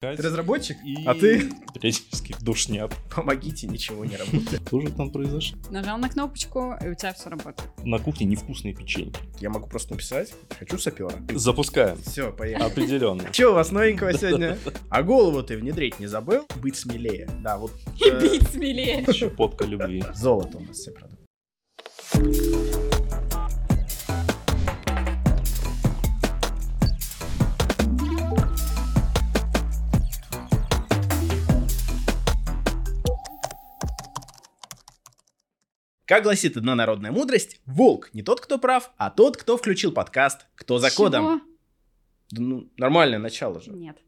Ты разработчик? И А ты? периодически душнят. Помогите, ничего не работает. Что же там произошло? Нажал на кнопочку, и у тебя все работает. На кухне невкусные печенье. Я могу просто написать, хочу сапера. Запускаем. Все, поехали. Определенно. Че у вас новенького сегодня? А голову ты внедрить не забыл? Быть смелее. Да, вот И э, бить смелее. Щепотка любви. золото у нас все продукты. Как гласит одна народная мудрость, волк не тот, кто прав, а тот, кто включил подкаст «Кто за кодом». Да ну, нормальное начало же. Чего? Нет.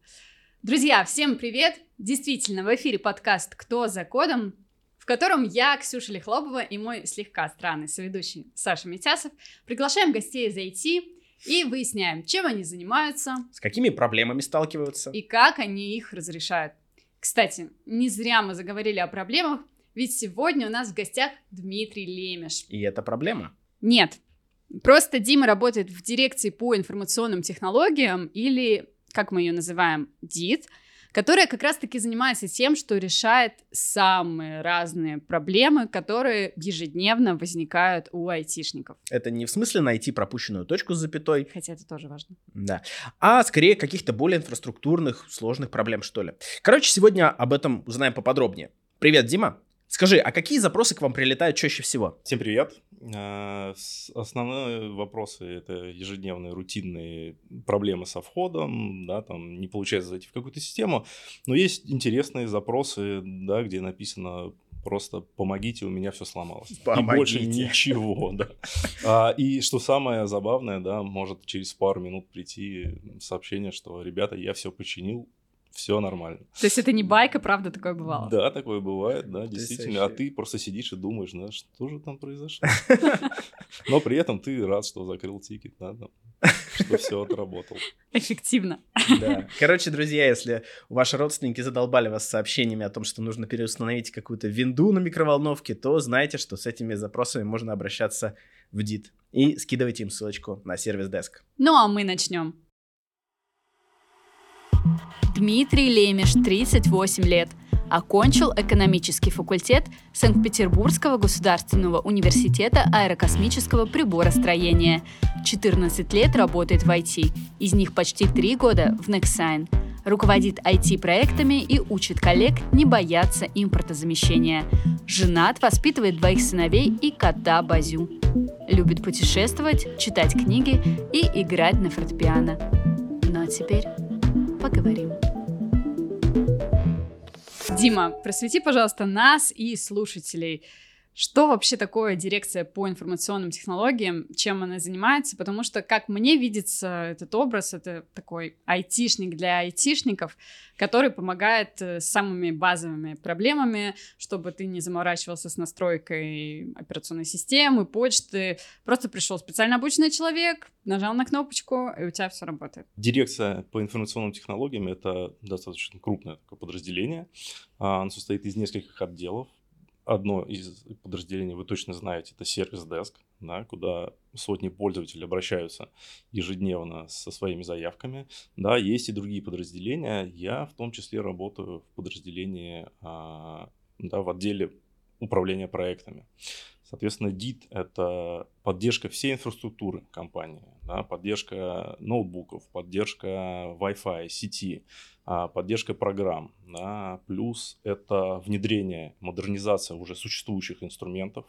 Друзья, всем привет! Действительно, в эфире подкаст «Кто за кодом?», в котором я, Ксюша Лихлобова и мой слегка странный соведущий Саша Митясов приглашаем гостей зайти и выясняем, чем они занимаются С какими проблемами сталкиваются? и как они их разрешают. Кстати, не зря мы заговорили о проблемах, ведь сегодня у нас в гостях Дмитрий Лемеш. И это проблема. Нет. Просто Дима работает в дирекции по информационным технологиям или, как мы ее называем, ДИТ, которая как раз-таки занимается тем, что решает самые разные проблемы, которые ежедневно возникают у айтишников. Это не в смысле найти пропущенную точку с запятой, Хотя это тоже важно. да, а скорее каких-то более инфраструктурных, сложных проблем, что ли. Короче, сегодня об этом узнаем поподробнее. Привет, Дима. Скажи, а какие запросы к вам прилетают чаще всего? Всем привет. С- Основные вопросы это ежедневные рутинные проблемы со входом, да, там не получается зайти в какую-то систему, но есть интересные запросы, да, где написано просто помогите, у меня все сломалось. И больше Помогите. ничего, да. А, и что самое забавное, да, может через пару минут прийти сообщение, что ребята, я все починил, все нормально. То есть это не байка, правда, такое бывало? Да, такое бывает, да, действительно. А ты просто сидишь и думаешь, да, что же там произошло. Но при этом ты рад, что закрыл тикет, да, что все отработал. Эффективно. Да. Короче, друзья, если ваши родственники задолбали вас сообщениями о том, что нужно переустановить какую-то винду на микроволновке, то знайте, что с этими запросами можно обращаться в ДИТ. И скидывайте им ссылочку на сервис Деск. Ну а мы начнем. Дмитрий Лемеш, 38 лет. Окончил экономический факультет Санкт-Петербургского государственного университета аэрокосмического приборостроения. 14 лет работает в IT, из них почти 3 года в Nexign. Руководит IT-проектами и учит коллег не бояться импортозамещения. Женат, воспитывает двоих сыновей и кота Базю. Любит путешествовать, читать книги и играть на фортепиано. Ну а теперь поговорим. Дима, просвети, пожалуйста, нас и слушателей. Что вообще такое дирекция по информационным технологиям, чем она занимается? Потому что, как мне видится этот образ, это такой айтишник для айтишников, который помогает э, с самыми базовыми проблемами, чтобы ты не заморачивался с настройкой операционной системы, почты. Просто пришел специально обученный человек, нажал на кнопочку, и у тебя все работает. Дирекция по информационным технологиям – это достаточно крупное подразделение. А, Оно состоит из нескольких отделов. Одно из подразделений вы точно знаете, это сервис-деск, да, куда сотни пользователей обращаются ежедневно со своими заявками. Да, есть и другие подразделения. Я в том числе работаю в подразделении, а, да, в отделе управления проектами. Соответственно, DIT – это поддержка всей инфраструктуры компании, да, поддержка ноутбуков, поддержка Wi-Fi, сети, а, поддержка программ, да, плюс это внедрение, модернизация уже существующих инструментов,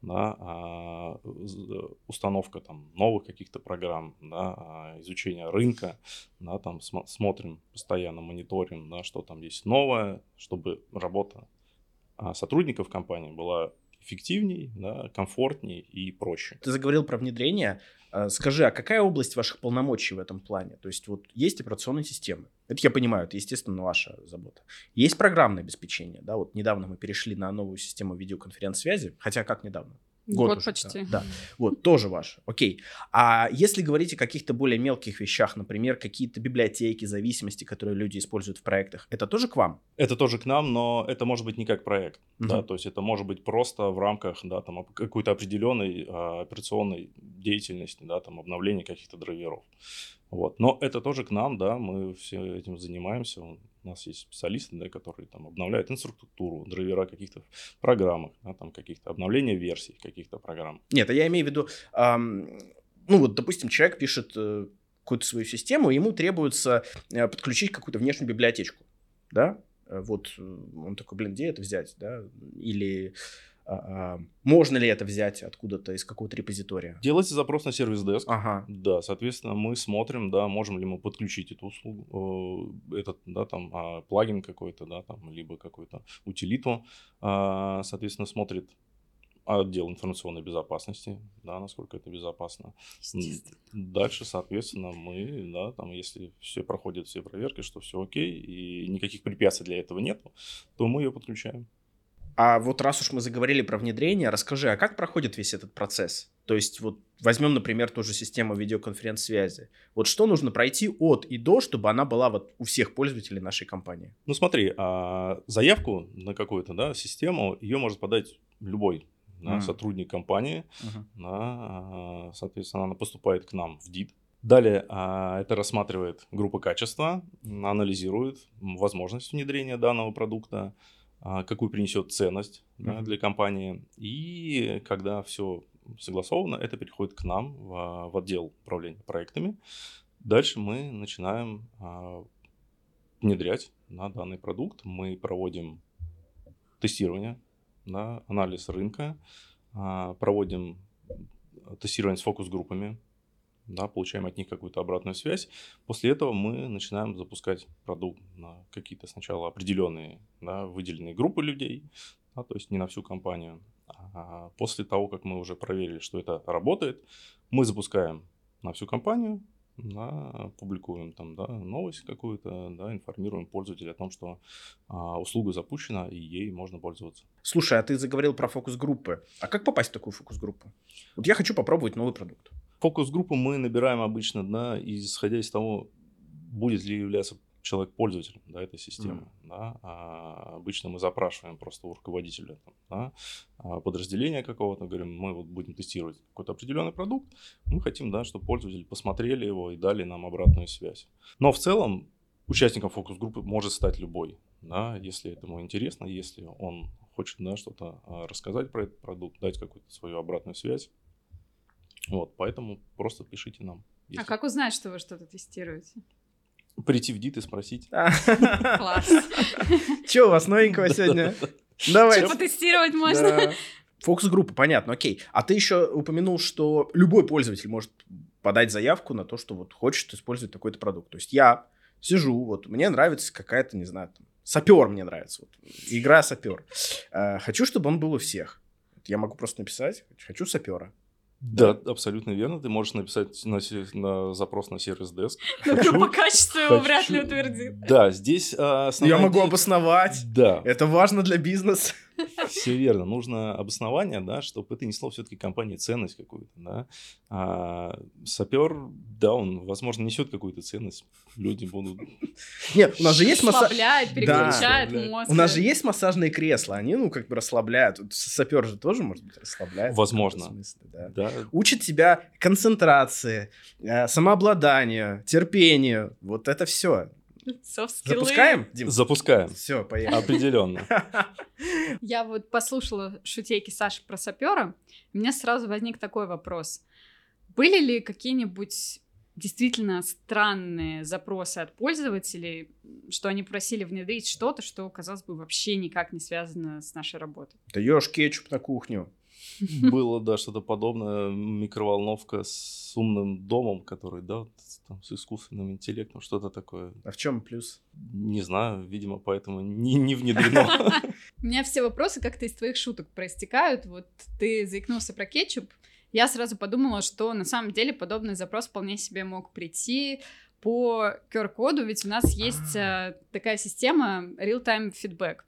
да, а, установка там новых каких-то программ, да, а, изучение рынка, да, там смо- смотрим постоянно, мониторим, да, что там есть новое, чтобы работа сотрудников компании была эффективней, да, комфортней и проще. Ты заговорил про внедрение. Э, Скажи, а какая область ваших полномочий в этом плане? То есть вот есть операционные системы. Это я понимаю, это, естественно, ваша забота. Есть программное обеспечение. Да, вот недавно мы перешли на новую систему видеоконференц-связи. Хотя как недавно? Год, уже, почти. Да, да. Вот, тоже ваше. Окей. А если говорить о каких-то более мелких вещах, например, какие-то библиотеки, зависимости, которые люди используют в проектах, это тоже к вам? Это тоже к нам, но это может быть не как проект, да, Мгм. то есть это может быть просто в рамках, да, там какой-то определенной а, операционной деятельности, да, там обновления каких-то драйверов. Вот. Но это тоже к нам, да, мы все этим занимаемся. У нас есть специалисты, да, которые там обновляют инфраструктуру, драйвера каких-то программах, да, там каких-то обновления версий каких-то программ. Нет, а я имею в виду, эм, ну вот, допустим, человек пишет э, какую-то свою систему, ему требуется э, подключить какую-то внешнюю библиотечку, да, э, вот э, он такой, блин, где это взять, да, или можно ли это взять откуда-то из какого-то репозитория? Делается запрос на сервис деск. Ага. Да, соответственно, мы смотрим, да, можем ли мы подключить эту услугу, э, этот, да, там, а, плагин какой-то, да, там, либо какую-то утилиту. А, соответственно, смотрит отдел информационной безопасности, да, насколько это безопасно. Дальше, соответственно, мы, да, там, если все проходит все проверки, что все окей, и никаких препятствий для этого нет, то мы ее подключаем. А вот раз уж мы заговорили про внедрение, расскажи, а как проходит весь этот процесс? То есть вот возьмем, например, ту же систему видеоконференц-связи. Вот что нужно пройти от и до, чтобы она была вот у всех пользователей нашей компании? Ну смотри, а заявку на какую-то да, систему, ее может подать любой да, mm. сотрудник компании. Uh-huh. Да, а, соответственно, она поступает к нам в ДИД. Далее а, это рассматривает группа качества, анализирует возможность внедрения данного продукта, какую принесет ценность mm-hmm. да, для компании. И когда все согласовано, это переходит к нам в, в отдел управления проектами. Дальше мы начинаем а, внедрять на данный продукт. Мы проводим тестирование, да, анализ рынка, а, проводим тестирование с фокус-группами, да, получаем от них какую-то обратную связь. После этого мы начинаем запускать продукт на какие-то сначала определенные, да, выделенные группы людей, да, то есть не на всю компанию. А после того, как мы уже проверили, что это работает, мы запускаем на всю компанию, да, публикуем там, да, новость какую-то, да, информируем пользователя о том, что а, услуга запущена и ей можно пользоваться. Слушай, а ты заговорил про фокус-группы. А как попасть в такую фокус-группу? Вот я хочу попробовать новый продукт. Фокус-группу мы набираем обычно, да, исходя из того, будет ли являться человек пользователем да, этой системы. Mm. Да? А обычно мы запрашиваем просто у руководителя там, да, а подразделения какого-то, говорим, мы вот будем тестировать какой-то определенный продукт, мы хотим, да, чтобы пользователи посмотрели его и дали нам обратную связь. Но в целом участником фокус-группы может стать любой, да, если этому интересно, если он хочет да, что-то а, рассказать про этот продукт, дать какую-то свою обратную связь. Вот, поэтому просто пишите нам. А если... А как узнать, что вы что-то тестируете? Прийти в ДИТ и спросить. Класс. Че у вас новенького сегодня? Давай. Что потестировать можно? Фокус-группа, понятно, окей. А ты еще упомянул, что любой пользователь может подать заявку на то, что вот хочет использовать такой-то продукт. То есть я сижу, вот мне нравится какая-то, не знаю, там, сапер мне нравится, вот, игра сапер. Э, хочу, чтобы он был у всех. Я могу просто написать, хочу сапера. Да, абсолютно верно. Ты можешь написать на, на запрос на сервис деск. Но группа качества его вряд ли утвердит. Да, здесь а, Я могу обосновать. Да. Это важно для бизнеса. Все верно. Нужно обоснование, да, чтобы это несло все-таки компании ценность какую-то, да. А сапер, да, он, возможно, несет какую-то ценность. Люди будут... Нет, у нас же есть массаж... переключает да, мозг. У нас же есть массажные кресла, они, ну, как бы расслабляют. Сапер же тоже, может быть, расслабляет. Возможно. Смысле, да. Да. Учит тебя концентрации, э, самообладанию, терпению. Вот это все. Запускаем, Дим? Запускаем. Все, поехали. Определенно. Я вот послушала шутейки Саши про сапера. У меня сразу возник такой вопрос. Были ли какие-нибудь действительно странные запросы от пользователей, что они просили внедрить что-то, что, казалось бы, вообще никак не связано с нашей работой? Даешь кетчуп на кухню. Было, да, что-то подобное. Микроволновка с умным домом, который, да, там, с искусственным интеллектом, что-то такое. А в чем плюс? Не знаю, видимо, поэтому не, не внедрено. У меня все вопросы как-то из твоих шуток проистекают. Вот ты заикнулся про кетчуп. Я сразу подумала, что на самом деле подобный запрос вполне себе мог прийти по QR-коду, ведь у нас есть э, такая система real-time feedback.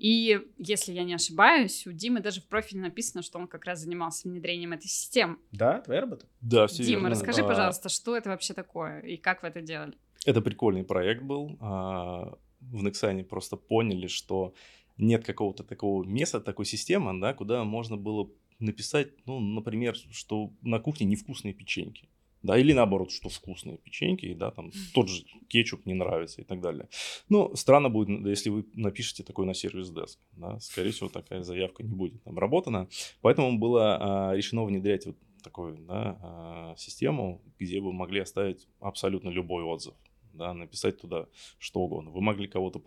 И если я не ошибаюсь, у Димы даже в профиле написано, что он как раз занимался внедрением этой системы. Да, твоя работа? Да, все Дима, верно. расскажи, а, пожалуйста, что это вообще такое и как вы это делали? Это прикольный проект был. А, в Nexane просто поняли, что нет какого-то такого места, такой системы, да, куда можно было написать, ну, например, что на кухне невкусные печеньки. Да, или наоборот, что вкусные печеньки, да, там тот же кетчуп не нравится и так далее. Ну, странно будет, если вы напишете такой на сервис деск, да, скорее всего, такая заявка не будет обработана, поэтому было а, решено внедрять вот такую да, а, систему, где вы могли оставить абсолютно любой отзыв, да, написать туда что угодно. Вы могли кого-то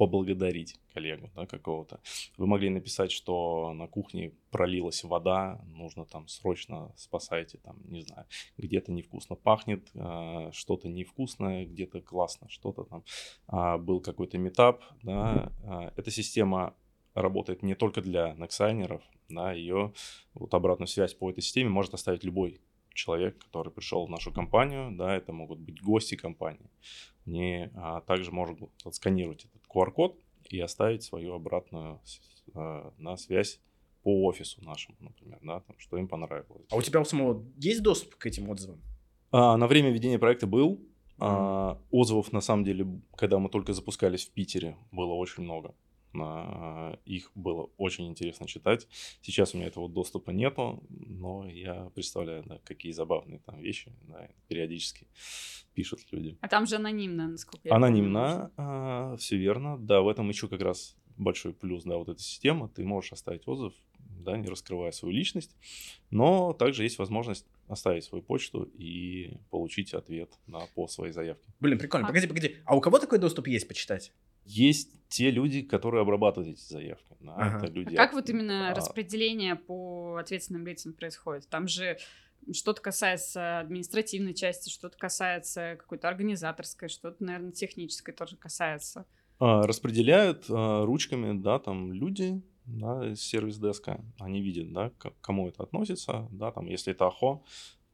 поблагодарить коллегу да, какого-то. Вы могли написать, что на кухне пролилась вода, нужно там срочно спасайте, там, не знаю, где-то невкусно пахнет, э, что-то невкусное, где-то классно, что-то там. Э, был какой-то метап, да. Э, эта система работает не только для нексайнеров, да, ее вот обратную связь по этой системе может оставить любой человек, который пришел в нашу компанию, да, это могут быть гости компании. Они а, также могут отсканировать этот QR-код и оставить свою обратную а, на связь по офису нашему, например, да, там, что им понравилось. А у тебя у самого есть доступ к этим отзывам? А, на время ведения проекта был. А, отзывов, на самом деле, когда мы только запускались в Питере, было очень много. А, их было очень интересно читать. Сейчас у меня этого доступа нету, но я представляю, да, какие забавные там вещи да, периодически пишут люди. А там же анонимно, насколько я Анонимно, а, все верно. Да, в этом еще как раз большой плюс, да, вот эта система. Ты можешь оставить отзыв, да, не раскрывая свою личность, но также есть возможность оставить свою почту и получить ответ да, по своей заявке. Блин, прикольно. А... Погоди, погоди. А у кого такой доступ есть почитать? Есть те люди, которые обрабатывают эти заявки. Да, ага. это люди, а как вот именно а... распределение по ответственным лицам происходит? Там же что-то касается административной части, что-то касается какой-то организаторской, что-то, наверное, технической тоже касается. А, распределяют а, ручками, да, там люди, да, сервис-деска, они видят, да, к кому это относится, да, там, если это АХО,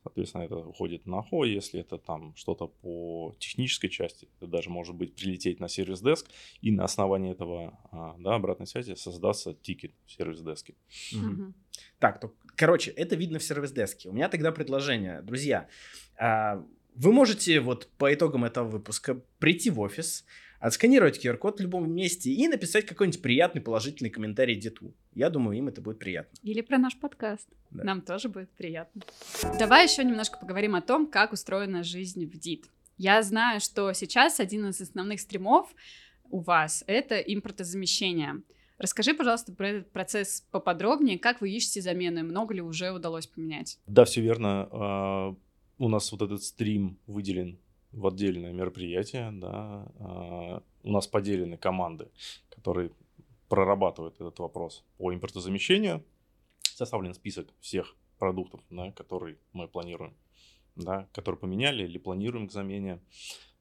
Соответственно, это уходит на ХО, если это там что-то по технической части, это даже может быть прилететь на сервис-деск, и на основании этого а, да, обратной связи создастся тикет в сервис-деске. Угу. Так, то, короче, это видно в сервис-деске. У меня тогда предложение. Друзья, а, вы можете вот по итогам этого выпуска прийти в офис, отсканировать QR-код в любом месте и написать какой-нибудь приятный положительный комментарий Дету. Я думаю, им это будет приятно. Или про наш подкаст. Да. Нам тоже будет приятно. Давай еще немножко поговорим о том, как устроена жизнь в ДИТ. Я знаю, что сейчас один из основных стримов у вас — это импортозамещение. Расскажи, пожалуйста, про этот процесс поподробнее. Как вы ищете замены? Много ли уже удалось поменять? Да, все верно. А, у нас вот этот стрим выделен в отдельное мероприятие, да, а, у нас поделены команды, которые прорабатывают этот вопрос по импортозамещению. Составлен список всех продуктов, да, которые мы планируем, да, которые поменяли или планируем к замене.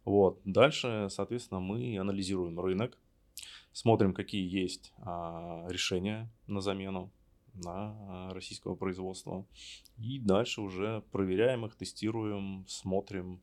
Вот. Дальше, соответственно, мы анализируем рынок, смотрим, какие есть а, решения на замену на российского производства. И дальше уже проверяем их, тестируем, смотрим,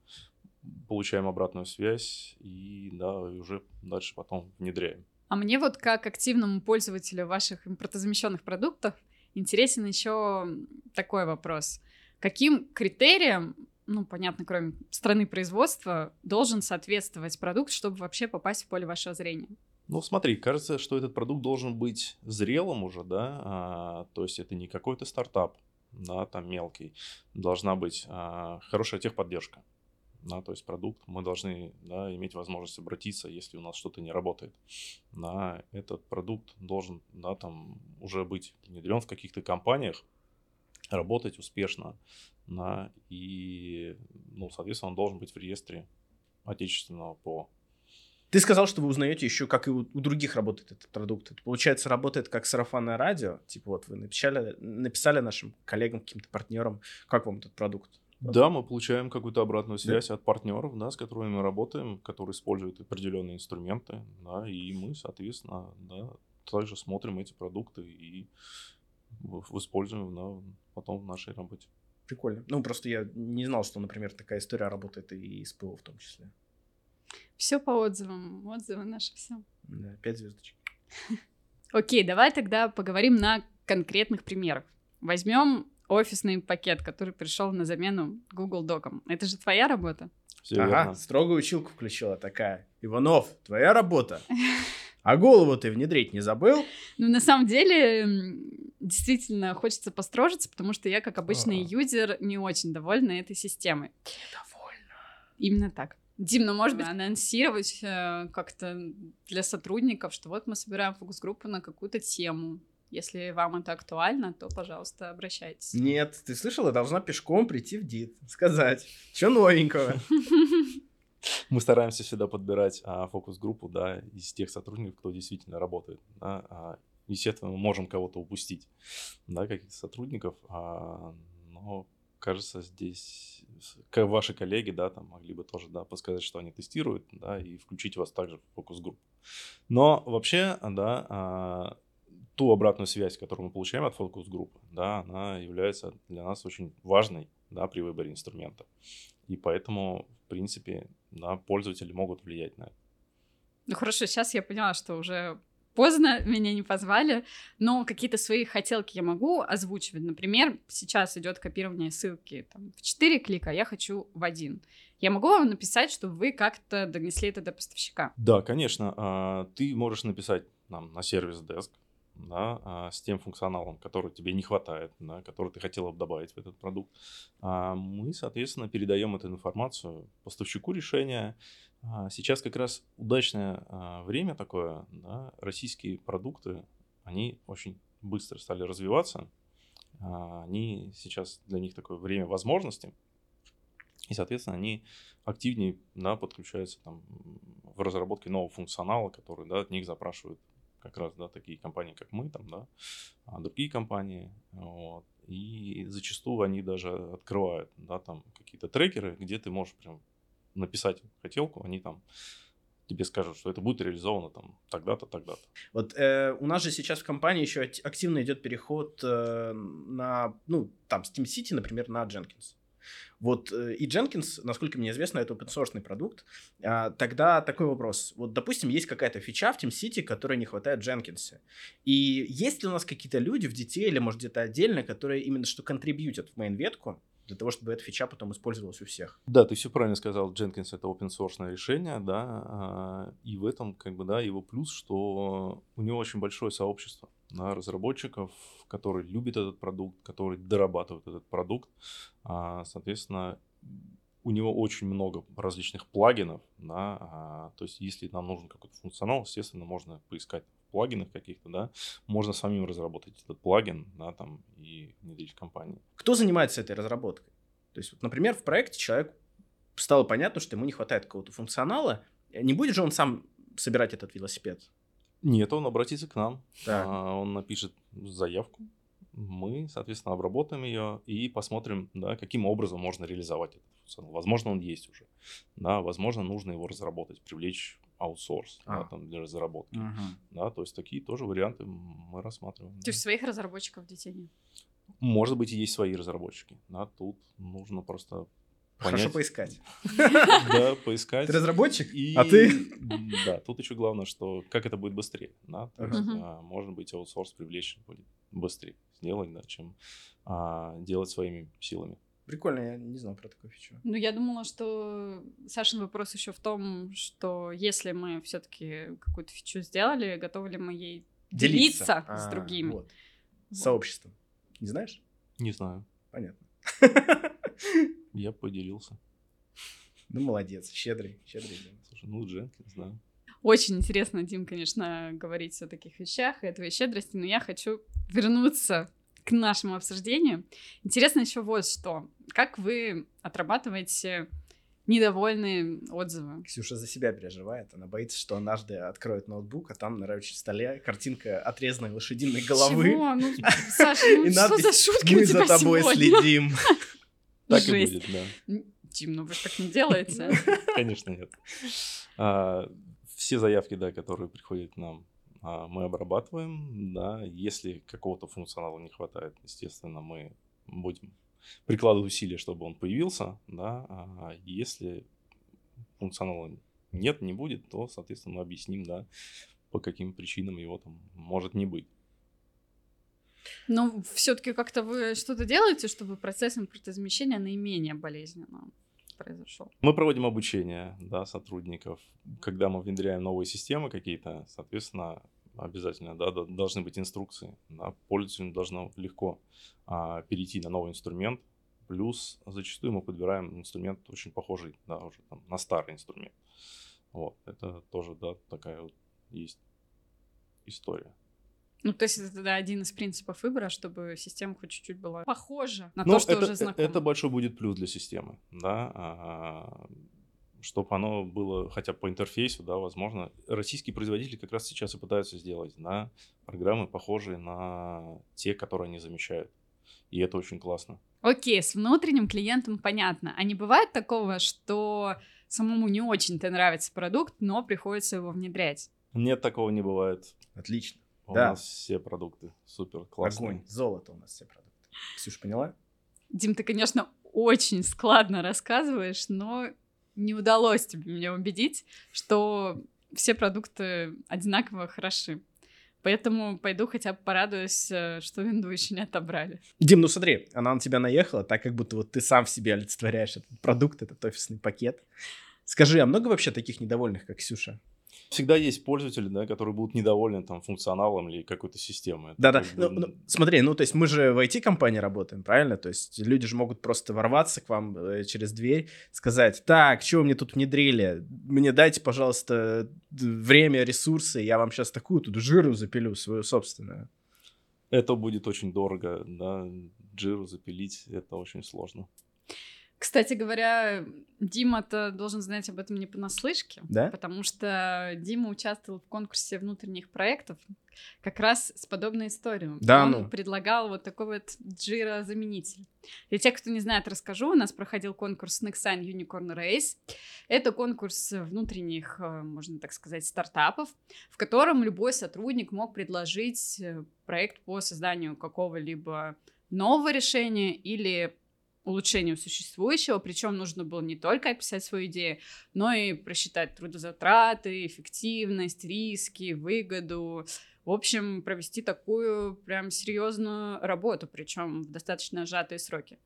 получаем обратную связь и да, уже дальше потом внедряем. А мне вот как активному пользователю ваших импортозамещенных продуктов интересен еще такой вопрос. Каким критериям, ну, понятно, кроме страны производства, должен соответствовать продукт, чтобы вообще попасть в поле вашего зрения? Ну, смотри, кажется, что этот продукт должен быть зрелым уже, да, а, то есть это не какой-то стартап, да, там мелкий, должна быть а, хорошая техподдержка, да, то есть продукт, мы должны да, иметь возможность обратиться, если у нас что-то не работает. Да, этот продукт должен да, там, уже быть внедрен в каких-то компаниях, работать успешно, да, и, ну, соответственно, он должен быть в реестре отечественного ПО. Ты сказал, что вы узнаете еще, как и у, других работает этот продукт. Это, получается, работает как сарафанное радио. Типа вот вы написали, написали нашим коллегам, каким-то партнерам, как вам этот продукт. Да, мы получаем какую-то обратную связь да. от партнеров, да, с которыми мы работаем, которые используют определенные инструменты, да, и мы, соответственно, да, также смотрим эти продукты и используем да, потом в нашей работе. Прикольно. Ну, просто я не знал, что, например, такая история работает и с ПО в том числе. Все по отзывам. Отзывы наши все. Да, пять звездочек. Окей, давай тогда поговорим на конкретных примерах. Возьмем офисный пакет, который пришел на замену Google Докам. Это же твоя работа? Все ага, верно. строгую училку включила такая. Иванов, твоя работа. А голову ты внедрить не забыл? Ну, на самом деле, действительно хочется построжиться, потому что я, как обычный Ага. юзер, не очень довольна этой системой. Довольно. Именно так. Дим, ну может быть анонсировать э, как-то для сотрудников, что вот мы собираем фокус-группу на какую-то тему. Если вам это актуально, то, пожалуйста, обращайтесь. Нет, ты слышала, должна пешком прийти в ДИТ, сказать, что новенького. Мы стараемся всегда подбирать а, фокус-группу, да, из тех сотрудников, кто действительно работает, да, а, естественно, мы можем кого-то упустить, да, каких-то сотрудников, а, но, кажется, здесь ваши коллеги, да, там могли бы тоже, да, подсказать, что они тестируют, да, и включить вас также в фокус-группу. Но вообще, да, а, ту обратную связь, которую мы получаем от фокус-группы, да, она является для нас очень важной, да, при выборе инструмента. И поэтому, в принципе, да, пользователи могут влиять на это. Ну хорошо, сейчас я поняла, что уже поздно, меня не позвали, но какие-то свои хотелки я могу озвучивать. Например, сейчас идет копирование ссылки там, в 4 клика, а я хочу в один. Я могу вам написать, чтобы вы как-то донесли это до поставщика. Да, конечно, а, ты можешь написать нам на сервис Desk, да, а, с тем функционалом, который тебе не хватает, да, который ты хотела бы добавить в этот продукт. А Мы, соответственно, передаем эту информацию поставщику решения. А, Сейчас как раз удачное время такое, да, российские продукты, они очень быстро стали развиваться. Они сейчас для них такое время возможностей. И, соответственно, они активнее да, подключаются там, в разработке нового функционала, который да, от них запрашивают как раз да, такие компании, как мы, там, да, а другие компании. Вот. И зачастую они даже открывают да, там, какие-то трекеры, где ты можешь прям написать хотелку, они там тебе скажут, что это будет реализовано там тогда-то, тогда-то. Вот э, у нас же сейчас в компании еще активно идет переход э, на, ну, там, Steam City, например, на Jenkins. Вот э, и Jenkins, насколько мне известно, это open продукт. А, тогда такой вопрос. Вот, допустим, есть какая-то фича в Team City, которой не хватает Jenkins. И есть ли у нас какие-то люди в DT или, может, где-то отдельно, которые именно что контрибьютят в мейн-ветку для того, чтобы эта фича потом использовалась у всех? Да, ты все правильно сказал, Jenkins это open source решение, да, а, и в этом, как бы, да, его плюс, что у него очень большое сообщество, да, разработчиков, которые любят этот продукт, которые дорабатывают этот продукт, А, соответственно, у него очень много различных плагинов, да, а, то есть если нам нужен какой-то функционал, естественно, можно поискать в плагинах каких-то, да, можно самим разработать этот плагин, да, там, и внедрить в компании. Кто занимается этой разработкой? То есть, вот, например, в проекте человек стало понятно, что ему не хватает какого-то функционала. Не будет же он сам собирать этот велосипед? Нет, он обратится к нам, Так. А, Он напишет заявку, мы, соответственно, обработаем ее и посмотрим, да, каким образом можно реализовать этот функционал. Возможно, он есть уже, да, возможно, нужно его разработать, привлечь аутсорс да, А. там, для разработки, Мгм. да, то есть такие тоже варианты мы рассматриваем. То есть своих разработчиков детей нет. Может быть, и есть свои разработчики, да, тут нужно просто Хорошо понять, поискать. да, поискать. Ты разработчик, И, а ты... Да, тут еще главное, что как это будет быстрее. Да? Ага. есть, Мгм. а, может быть, аутсорс привлечь будет быстрее сделать, да, чем а, делать своими силами. Прикольно, я не знал про такую фичу. Ну, я думала, что Сашин вопрос еще в том, что если мы все-таки какую-то фичу сделали, готовы ли мы ей делиться, с А, другими. вот. С Вот. сообществом. Не знаешь? Не знаю, Понятно. я поделился. Ну, молодец, щедрый, щедрый. Дим. Слушай, ну, Дженкинс, да. Очень интересно, Дим, конечно, говорить о таких вещах и о твоей щедрости, но я хочу вернуться к нашему обсуждению. Интересно еще вот что. Как вы отрабатываете недовольные отзывы? Ксюша за себя переживает. Она боится, что однажды откроет ноутбук, а там на рабочем столе картинка отрезанной лошадиной головы. Чего? Ну, Саша, ну что за шутки у «Мы тебя за тобой сегодня?» следим. Так и будет, да. Дим, ну вы же так не делаете. Конечно, нет. А, Все заявки, да, которые приходят к нам, а, мы обрабатываем, да. Если какого-то функционала не хватает, естественно, мы будем прикладывать усилия, чтобы он появился, да. А Если функционала нет, не будет, то, соответственно, мы объясним, да, по каким причинам его там может не быть. Но все-таки как-то вы что-то делаете, чтобы процесс импортозамещения наименее болезненно произошел? Мы проводим обучение да, сотрудников. Когда мы внедряем новые системы какие-то, соответственно, обязательно, да, должны быть инструкции. Да, пользователю должно легко а, перейти на новый инструмент. Плюс зачастую мы подбираем инструмент очень похожий, да, уже там, на старый инструмент. Вот, это тоже, да, такая вот есть история. Ну, то есть это да, один из принципов выбора, чтобы система хоть чуть-чуть была похожа на Но то, что это, уже знакомо. Это большой будет плюс для системы, да, а, чтобы оно было хотя бы по интерфейсу, да, возможно. Российские производители как раз сейчас и пытаются сделать, да, программы, похожие на те, которые они замещают. И это очень классно. Окей, с внутренним клиентом понятно. А не бывает такого, что самому не очень-то нравится продукт, но приходится его внедрять? Нет, такого не бывает. Отлично. У Да. нас все продукты супер классные. Огонь, золото у нас все продукты. Ксюша, поняла? Дим, ты, конечно, очень складно рассказываешь, но не удалось тебе меня убедить, что все продукты одинаково хороши. Поэтому пойду хотя бы порадуюсь, э, что винду еще не отобрали. Дим, ну смотри, она на тебя наехала, так как будто вот ты сам в себе олицетворяешь этот продукт, этот офисный пакет. Скажи, а много вообще таких недовольных, как Ксюша? Всегда есть пользователи, да, которые будут недовольны там функционалом или какой-то системой. Да-да, ну, ну, смотри, ну то есть мы же в IT-компании работаем, правильно? То есть люди же могут просто ворваться к вам э, через дверь, сказать, так, что вы мне тут внедрили? Мне дайте, пожалуйста, время, ресурсы, я вам сейчас такую тут жиру запилю, свою собственную. Это будет очень дорого, да, джиру запилить, это очень сложно. Кстати говоря, Дима-то должен знать об этом не понаслышке, Да? потому что Дима участвовал в конкурсе внутренних проектов как раз с подобной историей. Да Он ну. предлагал вот такой вот Jira-заменитель. Для тех, кто не знает, расскажу. У нас проходил конкурс Nexan Unicorn Race. Это конкурс внутренних, э, можно так сказать, стартапов, в котором любой сотрудник мог предложить э, проект по созданию какого-либо нового решения или улучшению существующего, причем нужно было не только описать свою идею, но и просчитать трудозатраты, эффективность, риски, выгоду. В общем, провести такую прям серьезную работу, причем в достаточно сжатые сроки.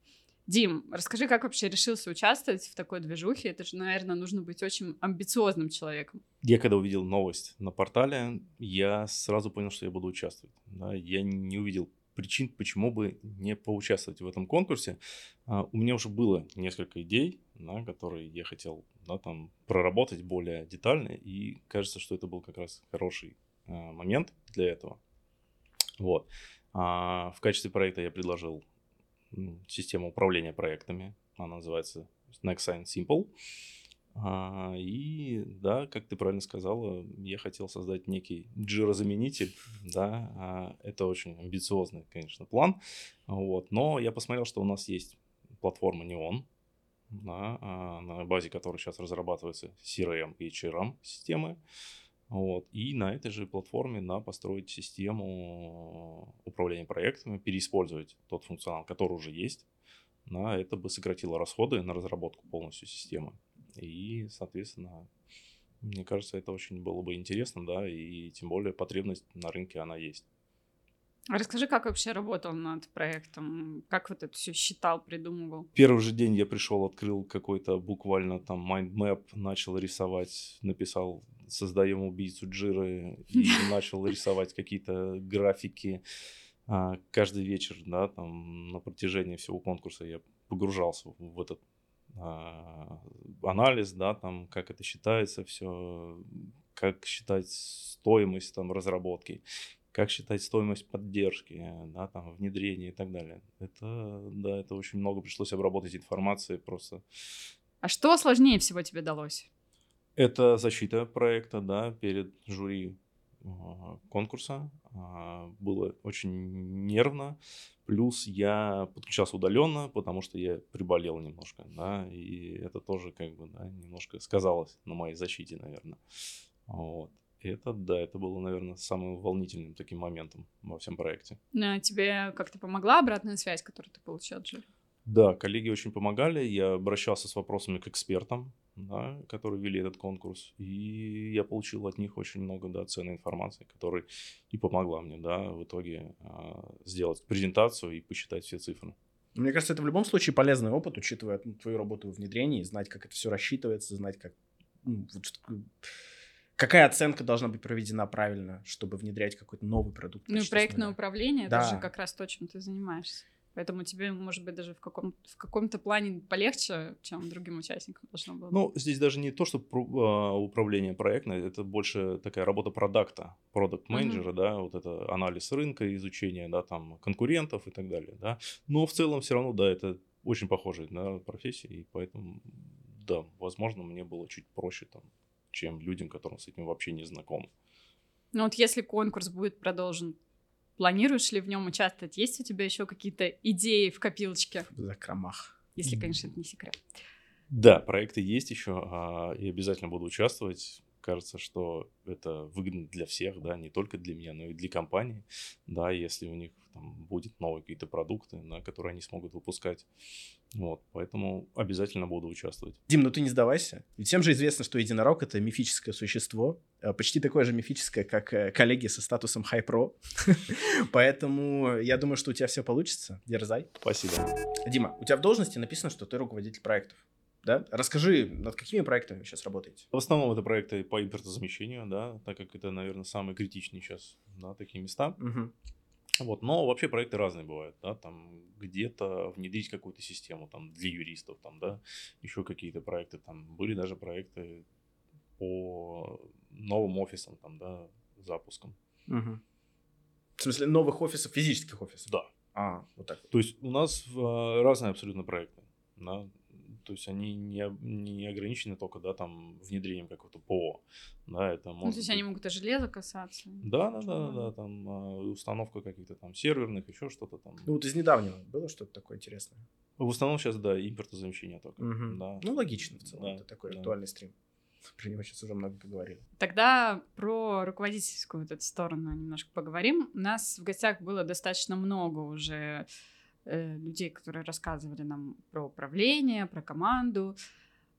Дим, расскажи, как вообще решился участвовать в такой движухе? Это же, наверное, нужно быть очень амбициозным человеком. Я когда увидел новость на портале, я сразу понял, что я буду участвовать. Да, я не увидел причин, почему бы не поучаствовать в этом конкурсе. А, у меня уже было несколько идей, да, которые я хотел да, там, проработать более детально, и кажется, что это был как раз хороший а, момент для этого. Вот. А, в качестве проекта я предложил систему управления проектами. Она называется Nexign Simple. А, и да, как ты правильно сказала, я хотел создать некий Jira-заменитель, да, а, это очень амбициозный, конечно, план, вот, но я посмотрел, что у нас есть платформа Neon, да, а, на базе которой сейчас разрабатываются CRM и HRM системы, вот, и на этой же платформе, да, построить систему управления проектами, переиспользовать тот функционал, который уже есть, да, это бы сократило расходы на разработку полностью системы. И, соответственно, мне кажется, это очень было бы интересно, да, и тем более потребность на рынке она есть. Расскажи, как вообще работал над проектом? Как вот это все считал, придумывал? Первый же день я пришел, открыл какой-то буквально там mind map, начал рисовать, написал создаем убийцу Jir ы и начал рисовать какие-то графики. А, Каждый вечер, да, там на протяжении всего конкурса я погружался в этот анализ, да, там, как это считается все, как считать стоимость там разработки, как считать стоимость поддержки, да, там, внедрения и так далее. Это, да, это очень много пришлось обработать информации просто. А что сложнее всего тебе далось? Это защита проекта, да, перед жюри а, конкурса. А, Было очень нервно. Плюс я подключался удаленно, потому что я приболел немножко, да, и это тоже как бы, да, немножко сказалось на моей защите, наверное. Вот. И это, да, это было, наверное, самым волнительным таким моментом во всем проекте. А тебе как-то помогла обратная связь, которую ты получил от? Да, коллеги очень помогали. Я обращался с вопросами к экспертам, да, которые вели этот конкурс. И я получил от них очень много да, ценной информации, которая и помогла мне да, в итоге а, сделать презентацию и посчитать все цифры. Мне кажется, это в любом случае полезный опыт, учитывая ну, твою работу в внедрении, знать, как это все рассчитывается, знать, как... ну, вот, Какая оценка должна быть проведена правильно, чтобы внедрять какой-то новый продукт? Ну и проектное управление, да. это же как раз то, чем ты занимаешься. Поэтому тебе, может быть, даже в, каком, в каком-то плане полегче, чем другим участникам должно было. Ну, здесь даже не то, что а, управление проектное, это больше такая работа продукта, продукт менеджера, mm-hmm. да, вот это анализ рынка, изучение, да, там, конкурентов и так далее, да. Но в целом все равно, да, это очень похожая да, профессия, и поэтому, да, возможно, мне было чуть проще там, чем людям, которым с этим вообще не знакомы. Ну вот если конкурс будет продолжен Планируешь ли в нем участвовать? Есть у тебя еще какие-то идеи в копилочке? В закромах. Если, конечно, это не секрет. Да, проекты есть еще, а, и обязательно буду участвовать кажется, что это выгодно для всех, да, не только для меня, но и для компании, да, если у них там будет новые какие-то продукты, да, которые они смогут выпускать. Вот, поэтому обязательно буду участвовать. Дим, ну ты не сдавайся. Ведь всем же известно, что единорог — это мифическое существо, э, почти такое же мифическое, как э, коллеги со статусом Pro. Поэтому я думаю, что у тебя все получится. Дерзай. Спасибо. Дима, у тебя в должности написано, что ты руководитель проектов да? Расскажи, над какими проектами вы сейчас работаете? В основном это проекты по импортозамещению, да, так как это, наверное, самые критичные сейчас, да, такие места. Угу. Вот, но вообще проекты разные бывают, да, там где-то внедрить какую-то систему там для юристов, там, да, еще какие-то проекты, там были даже проекты по новым офисам, там, да, запускам. Угу. В смысле новых офисов, физических офисов? Да. А, вот так. То есть у нас э, разные абсолютно проекты, да, то есть они не, не ограничены только, да, там, внедрением какого-то ПО, да, это может ну, то есть быть... они могут и железо касаться. Да, да, да, да, там, а, установка каких-то там серверных, еще что-то там. Ну, вот из недавнего было что-то такое интересное? В основном сейчас, да, импортозамещение только, угу. да. Ну, логично в целом, да, это такой да. актуальный стрим. Про него сейчас уже много поговорили. Тогда про руководительскую вот эту сторону немножко поговорим. У нас в гостях было достаточно много уже людей, которые рассказывали нам про управление, про команду.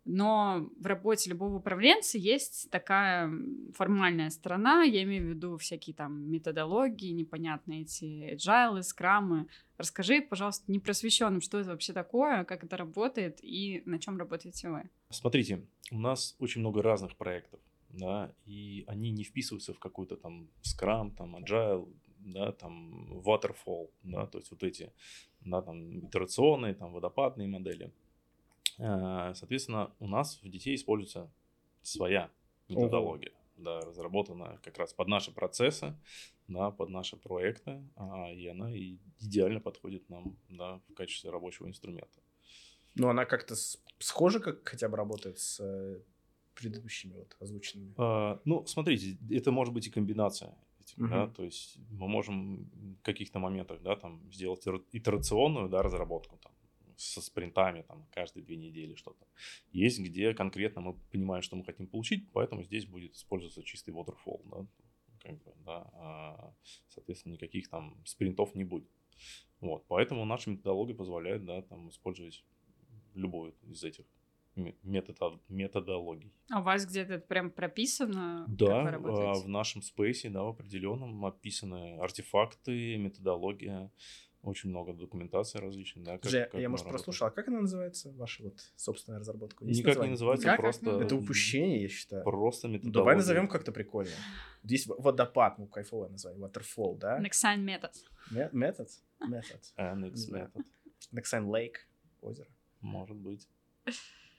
Но в работе любого управленца есть такая формальная сторона, я имею в виду всякие там методологии, непонятные эти agile, скрамы. Расскажи, пожалуйста, непросвещенным, что это вообще такое, как это работает и на чем работаете вы. Смотрите, у нас очень много разных проектов, да, и они не вписываются в какой-то там скрам, там agile, да, там waterfall, да, то есть вот эти да, там итерационные, там водопадные модели. Э, соответственно, у нас в детей используется своя методология, Ого. да, разработанная как раз под наши процессы, да, под наши проекты, а, и она идеально подходит нам да, в качестве рабочего инструмента. Ну, она как-то схожа, как хотя бы работает с э, предыдущими вот озвученными? А, ну, смотрите, это может быть и комбинация этим, uh-huh. да, то есть мы можем в каких-то моментах, да, там сделать итерационную, да, разработку, там, со спринтами, там, каждые две недели что-то. Есть, где конкретно мы понимаем, что мы хотим получить, поэтому здесь будет использоваться чистый waterfall, да, как бы, да, а, соответственно, никаких там спринтов не будет. Вот, поэтому наша методология позволяет, да, там, использовать любую из этих метод, методологий. А у вас где-то это прям прописано? Да, а, в нашем спейсе, да, в определенном описаны артефакты, методология, очень много документации различной. Да, как, Же, как я, может, работаем. прослушал, а как она называется, ваша вот собственная разработка? Есть Никак название? не называется, как? просто... Это упущение, я считаю. Просто методология. Давай назовем как-то прикольно. Здесь водопад, ну, кайфовое название, waterfall, да? Nexine метод. Метод? Метод. Next метод. Nexine Lake, озеро. Может быть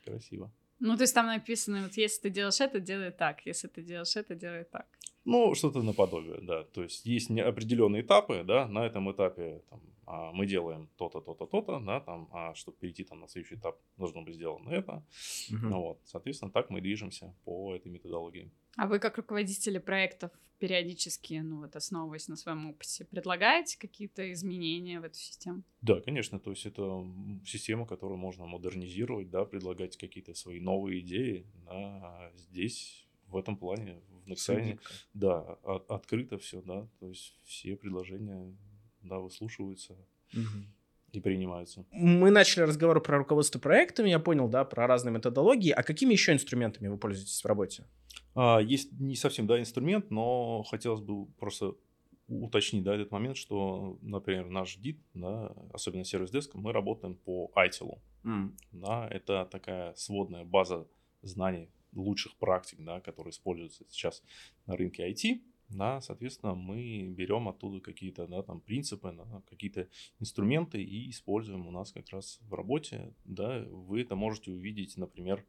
красиво. Ну, то есть там написано, вот если ты делаешь это, делай так, если ты делаешь это, делай так. Ну, что-то наподобие, да. То есть есть определенные этапы, да, на этом этапе там, а, мы делаем то-то, то-то, то-то, да, там, а чтобы перейти там на следующий этап, должно быть сделано это. Угу. Ну, вот, соответственно, так мы движемся по этой методологии. А вы как руководители проектов периодически, ну вот основываясь на своем опыте, предлагаете какие-то изменения в эту систему? Да, конечно, то есть это система, которую можно модернизировать, да, предлагать какие-то свои новые идеи, да, а здесь в этом плане в Nexane, да, от, открыто все, да, то есть все предложения, да, выслушиваются. Угу и принимаются. Мы начали разговор про руководство проектами, я понял, да, про разные методологии. А какими еще инструментами вы пользуетесь в работе? А, есть не совсем, да, инструмент, но хотелось бы просто уточнить, да, этот момент, что, например, наш DIT, да, особенно сервис деск, мы работаем по ITIL. Mm. Да, это такая сводная база знаний лучших практик, да, которые используются сейчас на рынке IT, да, соответственно, мы берем оттуда какие-то да, там, принципы, да, какие-то инструменты и используем у нас как раз в работе. Да, вы это можете увидеть, например,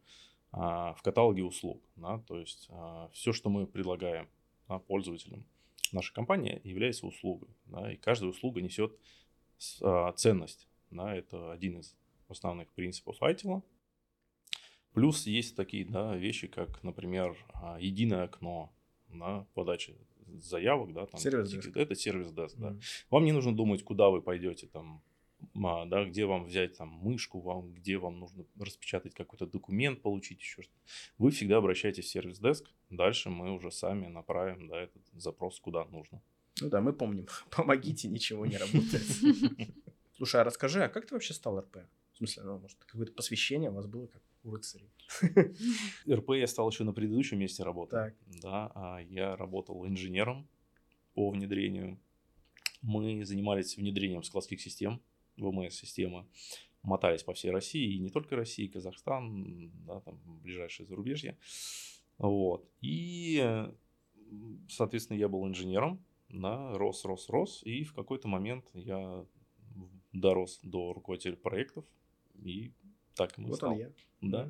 а, в каталоге услуг. Да, то есть а, все, что мы предлагаем да, пользователям нашей компании, является услугой. Да, и каждая услуга несет а, ценность. Да, это один из основных принципов ITIL. Плюс есть такие да, вещи, как, например, единое окно на подаче заявок, да, там, сервис -деск. это сервис деsk, да. Mm. Вам не нужно думать, куда вы пойдете, там, а, да, где вам взять там мышку, вам, где вам нужно распечатать какой-то документ, получить еще что-то. Вы всегда обращайтесь в сервис деск, дальше мы уже сами направим, да, этот запрос куда нужно. Ну да, мы помним, помогите, ничего не работает. Слушай, а расскажи, а как ты вообще стал РП? В смысле, ну, может, какое-то посвящение у вас было как у рыцарей? РП я стал еще на предыдущем месте работы. Так. Да, а я работал инженером по внедрению. Мы занимались внедрением складских систем, ВМС-системы, мотались по всей России, и не только России, Казахстан, да, там ближайшее зарубежье. Вот. И, соответственно, я был инженером, да, рос, рос, рос, и в какой-то момент я дорос до руководителя проектов, и так ему вот стал. он я. Да.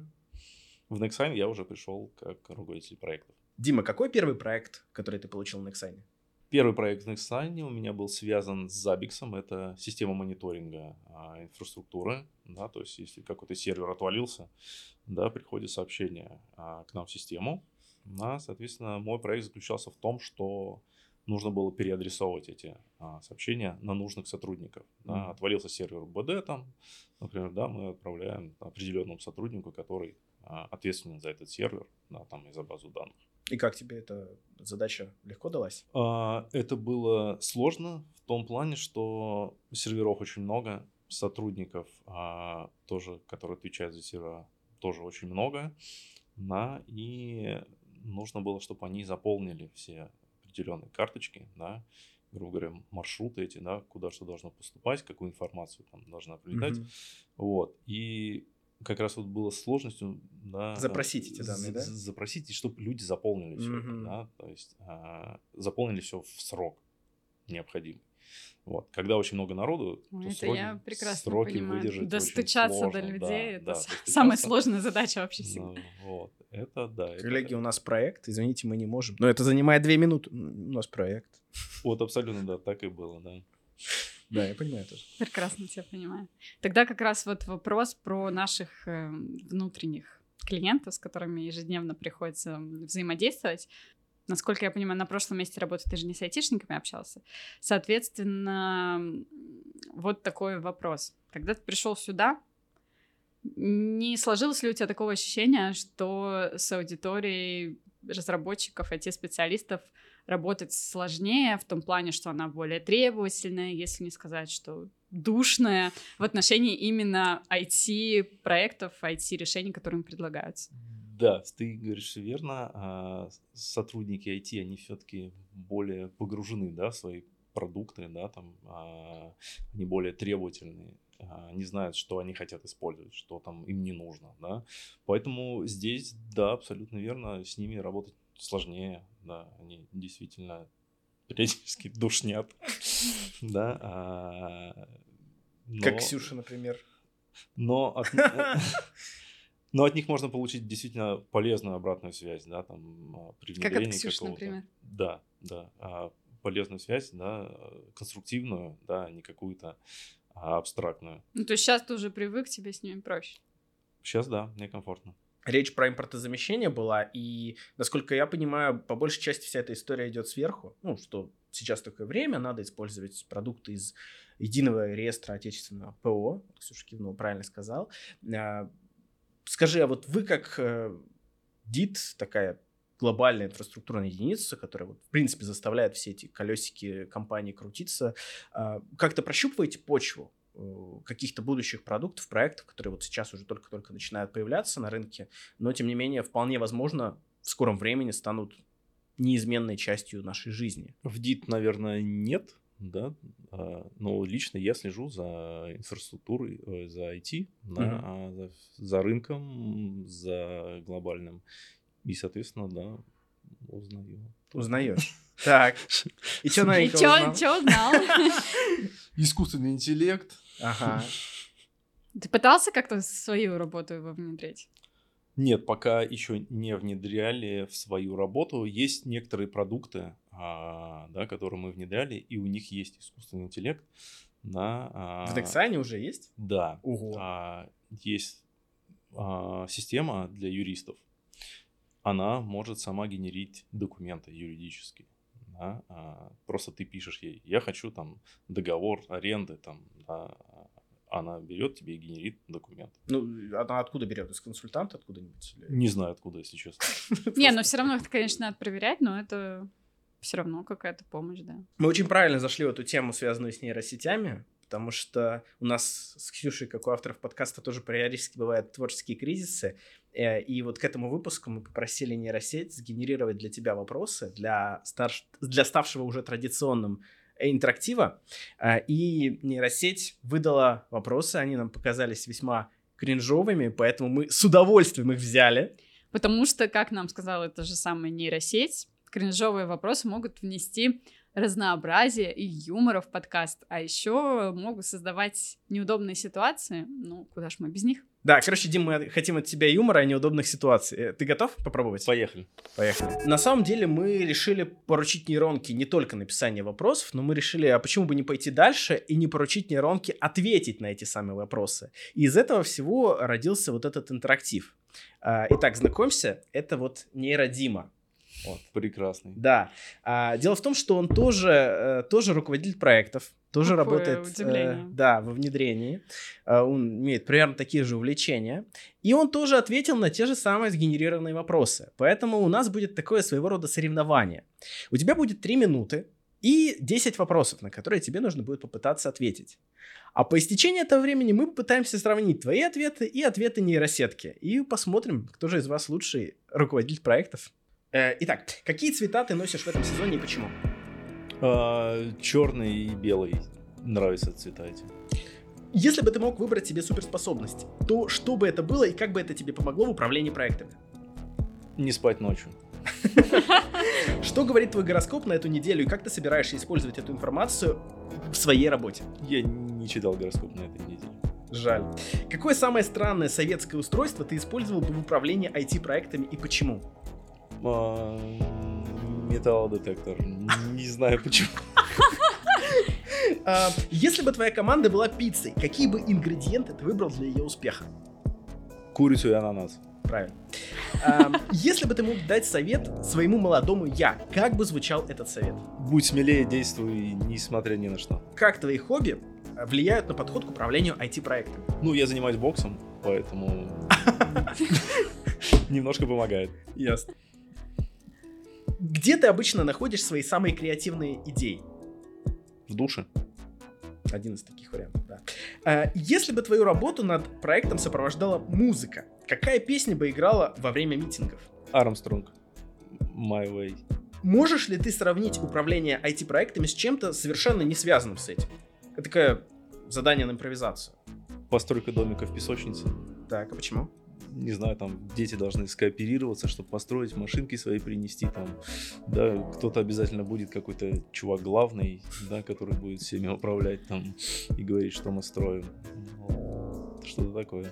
В Nexign я уже пришел как руководитель проектов. Дима, какой первый проект, который ты получил на Nexign? Первый проект в Nexign у меня был связан с Zabbix. Это система мониторинга а, инфраструктуры. Да, то есть, если какой-то сервер отвалился, да, приходит сообщение а, к нам в систему. Да, соответственно, мой проект заключался в том, что нужно было переадресовывать эти а, сообщения на нужных сотрудников. Да. Mm-hmm. Отвалился сервер БД там, например, да, мы отправляем определенному сотруднику, который а, ответственен за этот сервер, да, там и за базу данных. И как тебе эта задача легко далась? А, это было сложно в том плане, что серверов очень много, сотрудников а, тоже, которые отвечают за сервера, тоже очень много, да, и нужно было, чтобы они заполнили все определенные карточки, да, грубо говоря, маршруты эти, да, куда что должно поступать, какую информацию там должна прилетать. Mm-hmm. Вот. И как раз вот было сложностью, да, запросить эти данные, да? Запросить, чтобы люди заполнили все это, да, то есть а, заполнили все в срок необходимый. Вот. Когда очень много народу, то это сроки, я прекрасно сроки понимаю. выдержать Достучаться очень сложно. до людей да, это да, самая сложная задача вообще всегда. Ну, вот. Это да. Коллеги, это... у нас проект, извините, мы не можем. Но это занимает две минуты. У нас проект. Вот абсолютно, да, так и было, да. Да, я понимаю тоже. Прекрасно тебя понимаю. Тогда как раз вот вопрос про наших э, внутренних клиентов, с которыми ежедневно приходится взаимодействовать. Насколько я понимаю, на прошлом месте работы ты же не с айтишниками общался. Соответственно, вот такой вопрос. Когда ты пришел сюда, не сложилось ли у тебя такого ощущения, что с аудиторией разработчиков, IT-специалистов работать сложнее в том плане, что она более требовательная, если не сказать, что душная в отношении именно IT-проектов, IT-решений, которые им предлагаются? Да, ты говоришь верно. А сотрудники IT, они все-таки более погружены да, в свои продукты, да, там, а, они более требовательные, не знают, что они хотят использовать, что там им не нужно, да. Поэтому здесь, да, абсолютно верно, с ними работать сложнее, да, они действительно периодически душнят, да. А, как Ксюша, например. Но от, но от них можно получить действительно полезную обратную связь, да, там а, при Как от Ксюши, например. Да, да, а, полезную связь, да, конструктивную, да, не какую-то абстрактную. Ну, то есть сейчас ты уже привык, тебе с ними проще? Сейчас, да, мне комфортно. Речь про импортозамещение была, и, насколько я понимаю, по большей части вся эта история идет сверху. Ну, что сейчас такое время, надо использовать продукты из единого реестра отечественного ПО. Ксюша кивнул, правильно сказал. А, скажи, а вот вы как ДИТ, э, такая глобальная инфраструктурная единица, которая, вот, в принципе, заставляет все эти колесики компании крутиться, а, как-то прощупываете почву каких-то будущих продуктов, проектов, которые вот сейчас уже только-только начинают появляться на рынке, но, тем не менее, вполне возможно, в скором времени станут неизменной частью нашей жизни. В ДИТ, наверное, нет, да, а, но лично я слежу за инфраструктурой, э, за IT, да, mm-hmm. за, за рынком, за глобальным И, соответственно, да, узнаю. Узнаешь. Так. И что И новенького чё, узнал? чё узнал? Искусственный интеллект. Ага. Ты пытался как-то свою работу его внедрить? Нет, пока еще не внедряли в свою работу. Есть некоторые продукты, а, да, которые мы внедряли, и у них есть искусственный интеллект. Да, а, В Дексане уже есть? Да. Ого. а, есть а, система для юристов. Она может сама генерить документы юридические. Да, а, просто ты пишешь ей, я хочу там договор аренды, там, да, а, она берет тебе и генерит документ. Ну, она откуда берет? Из консультанта откуда-нибудь? или- Не знаю откуда, если честно. Не, ну все равно это, конечно, надо проверять, но это все равно какая-то помощь, да. Мы очень правильно зашли в эту тему, связанную с нейросетями, потому что у нас с Ксюшей, как у авторов подкаста, тоже периодически бывают творческие кризисы. Э, И вот к этому выпуску мы попросили нейросеть сгенерировать для тебя вопросы для, старш... для ставшего уже традиционным интерактива. Э, И нейросеть выдала вопросы, они нам показались весьма кринжовыми, поэтому мы с удовольствием их взяли. Потому что, как нам сказала эта же самая нейросеть, кринжовые вопросы могут внести разнообразие и юмора в подкаст, а еще могут создавать неудобные ситуации. Ну, куда ж мы без них? Да, короче, Дим, мы хотим от тебя юмора и неудобных ситуаций. Э, Ты готов попробовать? Поехали. Поехали. На самом деле мы решили поручить нейронке не только написание вопросов, но мы решили, а почему бы не пойти дальше и не поручить нейронке ответить на эти самые вопросы. И из этого всего родился вот этот интерактив. А, Итак, знакомься, это вот нейродима. Вот. Прекрасный. Да. А, дело в том, что он тоже, э, тоже руководитель проектов, тоже Какое работает э, удивление. да, во внедрении. А, он имеет примерно такие же увлечения. И он тоже ответил на те же самые сгенерированные вопросы. Поэтому у нас будет такое своего рода соревнование. У тебя будет 3 минуты и 10 вопросов, на которые тебе нужно будет попытаться ответить. А по истечении этого времени мы попытаемся сравнить твои ответы и ответы нейросетки. И посмотрим, кто же из вас лучший руководитель проектов. Э, Итак, какие цвета ты носишь в этом сезоне и почему? черный и белый. Нравятся цвета эти. Если бы ты мог выбрать себе суперспособность, то что бы это было и как бы это тебе помогло в управлении проектами? Не спать ночью. Что говорит твой гороскоп на эту неделю и как ты собираешься использовать эту информацию в своей работе? Я не читал гороскоп на этой неделе. Жаль. Какое самое странное советское устройство ты использовал бы в управлении IT-проектами и почему? А, Металлодетектор. Не знаю почему. А, если бы твоя команда была пиццей, какие бы ингредиенты ты выбрал для ее успеха? Курицу и ананас. Правильно. А, если бы ты мог дать совет своему молодому я, как бы звучал этот совет? Будь смелее, действуй, несмотря ни на что. Как твои хобби влияют на подход к управлению IT-проектами? Ну, я занимаюсь боксом, поэтому немножко помогает. Ясно. Где ты обычно находишь свои самые креативные идеи? В душе. Один из таких вариантов, да. А, Если бы твою работу над проектом сопровождала музыка, какая песня бы играла во время митингов? Армстронг. My way. Можешь ли ты сравнить управление IT-проектами с чем-то совершенно не связанным с этим? Это такое задание на импровизацию. Постройка домика в песочнице. Так, а почему? Не знаю, там дети должны скооперироваться, чтобы построить машинки свои принести. Там, да, кто-то обязательно будет какой-то чувак главный, да, который будет всеми управлять там и говорить, что мы строим. Что-то такое.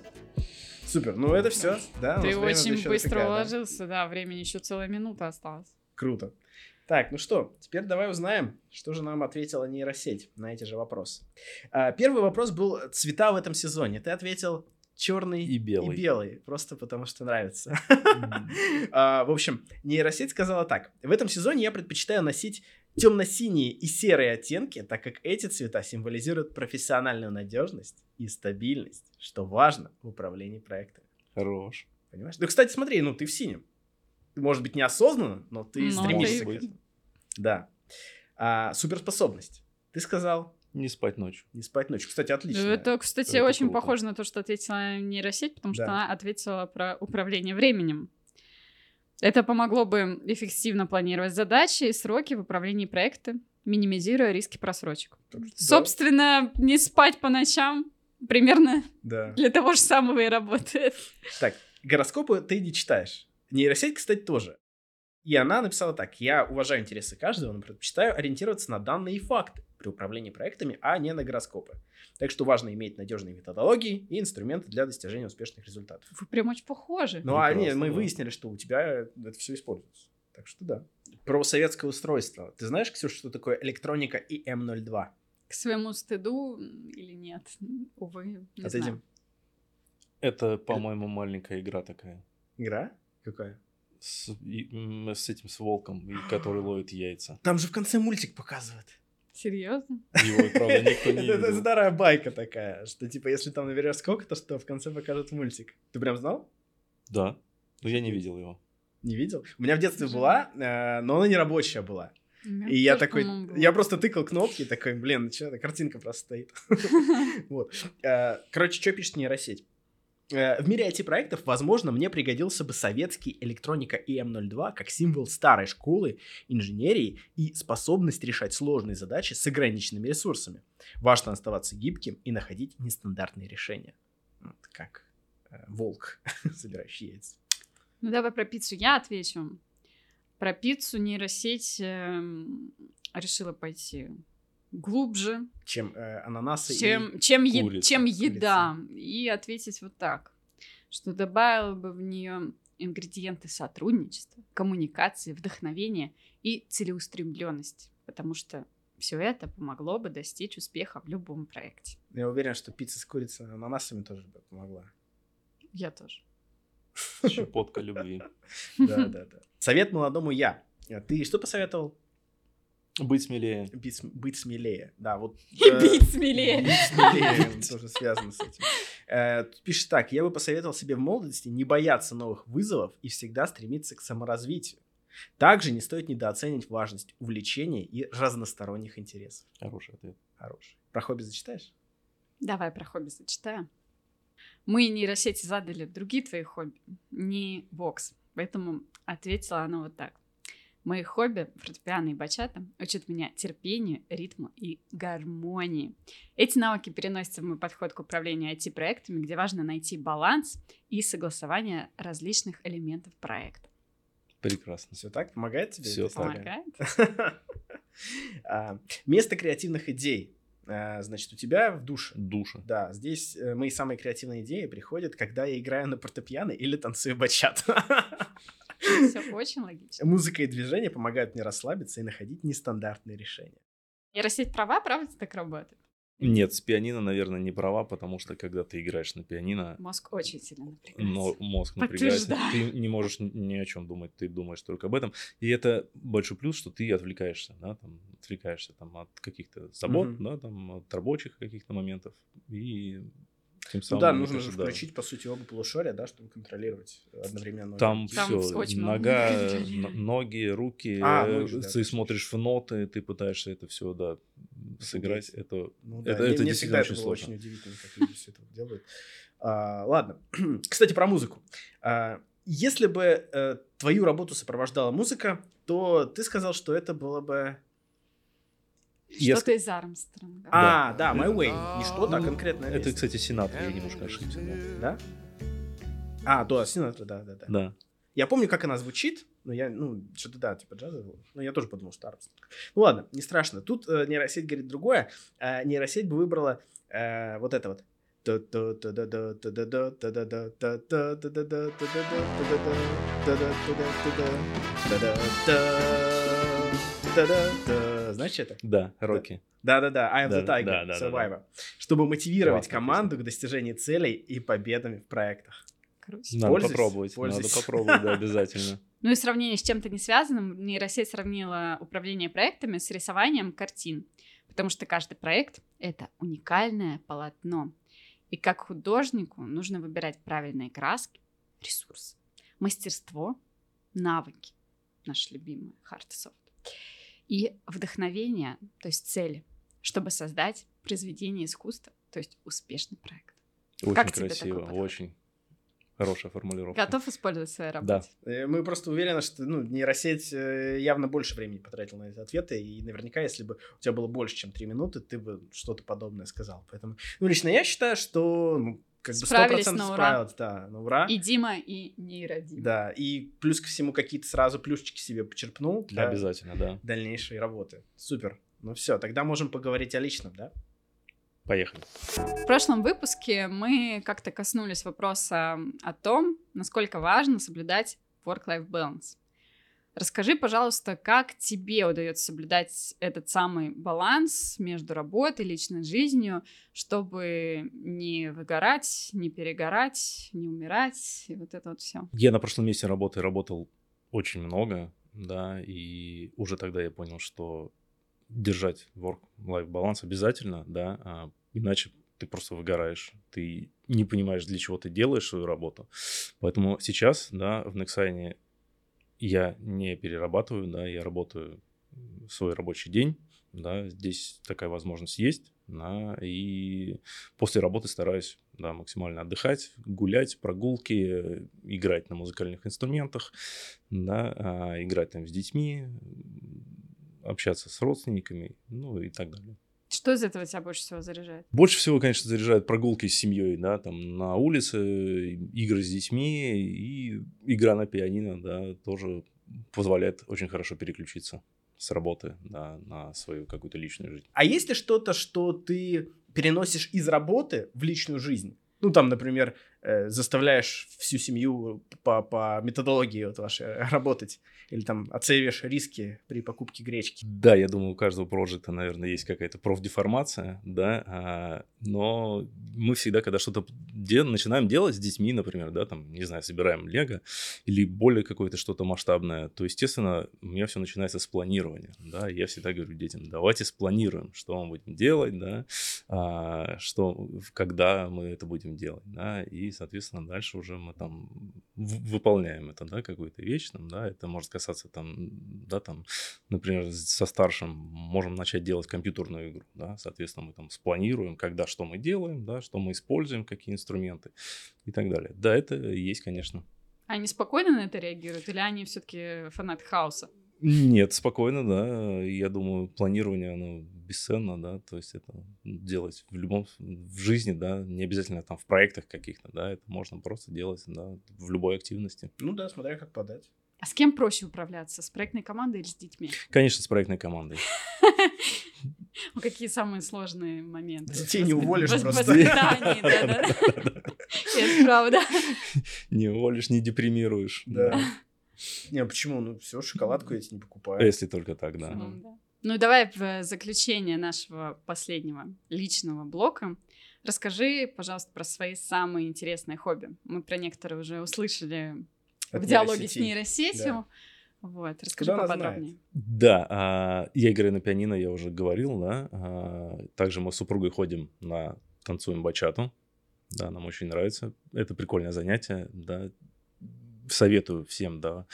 Супер, ну это все, да? Ты очень быстро дофига, да? уложился, да, времени еще целая минута осталась. Круто. Так, ну что, теперь давай узнаем, что же нам ответила нейросеть на эти же вопросы. А, Первый вопрос был цвета в этом сезоне. Ты ответил черный И белый. и белый, просто потому что нравится. А, В общем, нейросеть сказала так. В этом сезоне я предпочитаю носить темно-синие и серые оттенки, так как эти цвета символизируют профессиональную надежность и стабильность, что важно в управлении проектами. Хорош. Понимаешь? Ну, кстати, смотри, ну ты в синем. Может быть, неосознанно, но ты Ну, стремишься ты- к этому. Да. А, суперспособность. Ты сказал Не спать ночью. не спать ночью. Кстати, отлично. Это, кстати, Это очень круто. похоже на то, что ответила нейросеть, потому что Да. она ответила про управление временем. Это помогло бы эффективно планировать задачи и сроки в управлении проекта, минимизируя риски просрочек. Так что да, Собственно, не спать по ночам примерно Да. для того же самого и работает. Так, гороскопы ты не читаешь. Нейросеть, кстати, тоже. И она написала так. Я уважаю интересы каждого, но предпочитаю ориентироваться на данные и факты при управлении проектами, а не на гороскопы. Так что важно иметь надежные методологии и инструменты для достижения успешных результатов. Вы прям очень похожи. Ну, а нет, мы да. выяснили, что у тебя это все используется. Так что да. Про советское устройство. Ты знаешь, Ксюша, что такое электроника и М02? К своему стыду или нет? Увы, не Отойдем. знаю. Это, по-моему, маленькая игра такая. Игра? Какая? С, и- с этим, с волком, который ловит яйца. Там же в конце мультик показывают. Серьезно? Его, правда, никто не Это, старая байка такая, что типа если там наберешь сколько-то, что в конце покажут мультик. Ты прям знал? Да, но я не видел его. Не видел? У меня в детстве была, э, но она не рабочая была. И я такой, я просто тыкал кнопки, такой, блин, что это, картинка просто стоит. Вот. Э, Короче, что пишет нейросеть? Э, В мире IT-проектов, возможно, мне пригодился бы советский электроника ИМ-02 как символ старой школы инженерии и способность решать сложные задачи с ограниченными ресурсами. Важно оставаться гибким и находить нестандартные решения. Вот как э, волк, собирающий яйца. Ну, давай про пиццу я отвечу. Про пиццу нейросеть эм, решила пойти глубже, Чем э, ананасы и... чем, чем, е- курица, чем курица. еда. И ответить вот так, что добавила бы в нее ингредиенты сотрудничества, коммуникации, вдохновения и целеустремленности, потому что все это помогло бы достичь успеха в любом проекте. Я уверен, что пицца с курицей и ананасами тоже бы помогла. Я тоже. Щепотка любви. Да, да, да. Совет молодому я. А Ты что посоветовал? Быть смелее. Быть, быть смелее. Да, вот... э, Бить смелее. Бить смелее, тоже связано с этим. Э, пишет так. Я бы посоветовал себе в молодости не бояться новых вызовов и всегда стремиться к саморазвитию. Также не стоит недооценивать важность увлечения и разносторонних интересов. Хороший ответ. Хороший. Про хобби зачитаешь? Давай про хобби зачитаю. Мы нейросети задали другие твои хобби, не бокс. Поэтому ответила она вот так. Мои хобби, фортепиано и бачата, учат меня терпению, ритму и гармонии. Эти навыки переносятся в мой подход к управлению IT-проектами, где важно найти баланс и согласование различных элементов проекта. Прекрасно. Все так? Помогает тебе? История? Помогает? А, Место креативных идей. А, Значит, у тебя в душе. Душа. Да, здесь э, мои самые креативные идеи приходят, когда я играю на фортепиано или танцую бачат. Все очень логично. Музыка и движение помогают мне расслабиться и находить нестандартные решения. Нейросеть права, правда так работает? Нет, с пианино, наверное, не права, потому что когда ты играешь на пианино, Мозг очень сильно напрягается. но мозг напрягается, Подтверждаю. ты не можешь ни- о чем думать, ты думаешь только об этом. И это большой плюс, что ты отвлекаешься, да, там, отвлекаешься там, от каких-то забот, Мгм. да, там, от рабочих каких-то моментов. И тем Ну самым... да, мне нужно же да, включить, по сути, оба полушария, да, чтобы контролировать одновременно. Там, Там все, очень много нога, н- ноги, руки, А, ну, да, ты точно. смотришь в ноты, ты пытаешься это все, да, сыграть. Это Ну да, Это- мне, это мне действительно всегда это было сложно. очень удивительно, как люди все это делают. А, ладно. Кстати, про музыку. А, если бы э, твою работу сопровождала музыка, то ты сказал, что это было бы... Я Что-то из Армстронга. А, да, My Way. Не что-то, а конкретно. Это, кстати, Синатра, я немножко ошибся. Да. Да? А, да, Синатра, да, да, да. Да. Я помню, как она звучит, но я, ну, что-то, да, типа джазового. Но я тоже подумал, что Армстронг. Ну ладно, не страшно. Тут э, нейросеть говорит другое. Э, нейросеть бы выбрала э, вот это вот. Знаешь, что это? Да, Рокки. Да-да-да, I am the Да, Tiger, да, да, да, Survivor. Чтобы мотивировать Классная команду к достижению целей и победами в проектах. Круто. Надо Пользуйся, попробовать, пользуйся. надо попробовать, да, обязательно. Ну и сравнение с чем-то не связанным, нейросеть сравнила управление проектами с рисованием картин, потому что каждый проект — это уникальное полотно. И как художнику нужно выбирать правильные краски, ресурсы, мастерство, навыки, наши любимые hard soft, и вдохновение, то есть цели, чтобы создать произведение искусства, то есть успешный проект. Очень Как тебе такой красиво, очень хорошая формулировка. Готов использовать в своей Да. работе? Э, Мы просто уверены, что ну, нейросеть э, явно больше времени потратила на эти ответы, и наверняка, если бы у тебя было больше, чем 3 минуты, ты бы что-то подобное сказал. Поэтому, ну, лично я считаю, что ну, как бы Справились 100% на ура. справилась, да, на ура. И Дима, и нейродима. Да, и плюс ко всему какие-то сразу плюшечки себе почерпнул для Обязательно, да. дальнейшей работы. Супер. Ну все, тогда можем поговорить о личном, да? Поехали. В прошлом выпуске мы как-то коснулись вопроса о том, насколько важно соблюдать work-life balance. Расскажи, пожалуйста, как тебе удается соблюдать этот самый баланс между работой и личной жизнью, чтобы не выгорать, не перегорать, не умирать, и вот это вот все. Я на прошлом месте работы работал очень много, да, и уже тогда я понял, что держать work-life баланс обязательно, да, а иначе ты просто выгораешь, ты не понимаешь, для чего ты делаешь свою работу. Поэтому сейчас, да, в Nexign я не перерабатываю, да, я работаю свой рабочий день, да, здесь такая возможность есть, да, и после работы стараюсь, да, максимально отдыхать, гулять, прогулки, играть на музыкальных инструментах, да, а, играть там с детьми, общаться с родственниками, ну и так далее. Что из этого тебя больше всего заряжает? Больше всего, конечно, заряжают прогулки с семьей, да, там на улице, игры с детьми и игра на пианино, да, тоже позволяет очень хорошо переключиться с работы да, на свою какую-то личную жизнь. А есть ли что-то, что ты переносишь из работы в личную жизнь? Ну, там, например, э, заставляешь всю семью по, по методологии вот вашей работать. Или там оцениваешь риски при покупке гречки. Да, я думаю, у каждого проекта, наверное, есть какая-то профдеформация, да, а, но мы всегда, когда что-то де- начинаем делать с детьми, например, да, там, не знаю, собираем лего или более какое-то что-то масштабное, то, естественно, у меня все начинается с планирования, да, я всегда говорю детям, давайте спланируем, что мы будем делать, да, а, что, когда мы это будем делать, да, и, соответственно, дальше уже мы там выполняем это, да, какую-то вещь, там, да, это может касаться там, да, там, например, со старшим можем начать делать компьютерную игру, да, соответственно, мы там спланируем, когда что мы делаем, да, что мы используем, какие инструменты и так далее. Да, это есть, конечно. Они спокойно на это реагируют, или они все-таки фанаты хаоса? Нет, спокойно, да. Я думаю, планирование, оно бесценно, да, то есть это делать в любом, в жизни, да, не обязательно там в проектах каких-то, да, это можно просто делать, да, в любой активности. Ну да, смотря как подать. А с кем проще управляться? С проектной командой или с детьми? Конечно, с проектной командой. Какие самые сложные моменты? Детей не уволишь просто. Это правда. Не уволишь, не депримируешь. Да. Не, почему? Ну все, шоколадку я тебе не покупаю. Если только так, да. Ну, да. Ну, и давай в заключение нашего последнего личного блока расскажи, пожалуйста, про свои самые интересные хобби. Мы про некоторые уже услышали От в диалоге с нейросетей. нейросетью. Вот, расскажи Куда она поподробнее. Да, а, я играю на пианино, я уже говорил, да. а, Также мы с супругой ходим на танцуем бачату. Да, нам очень нравится. Это прикольное занятие, да. Советую всем, да,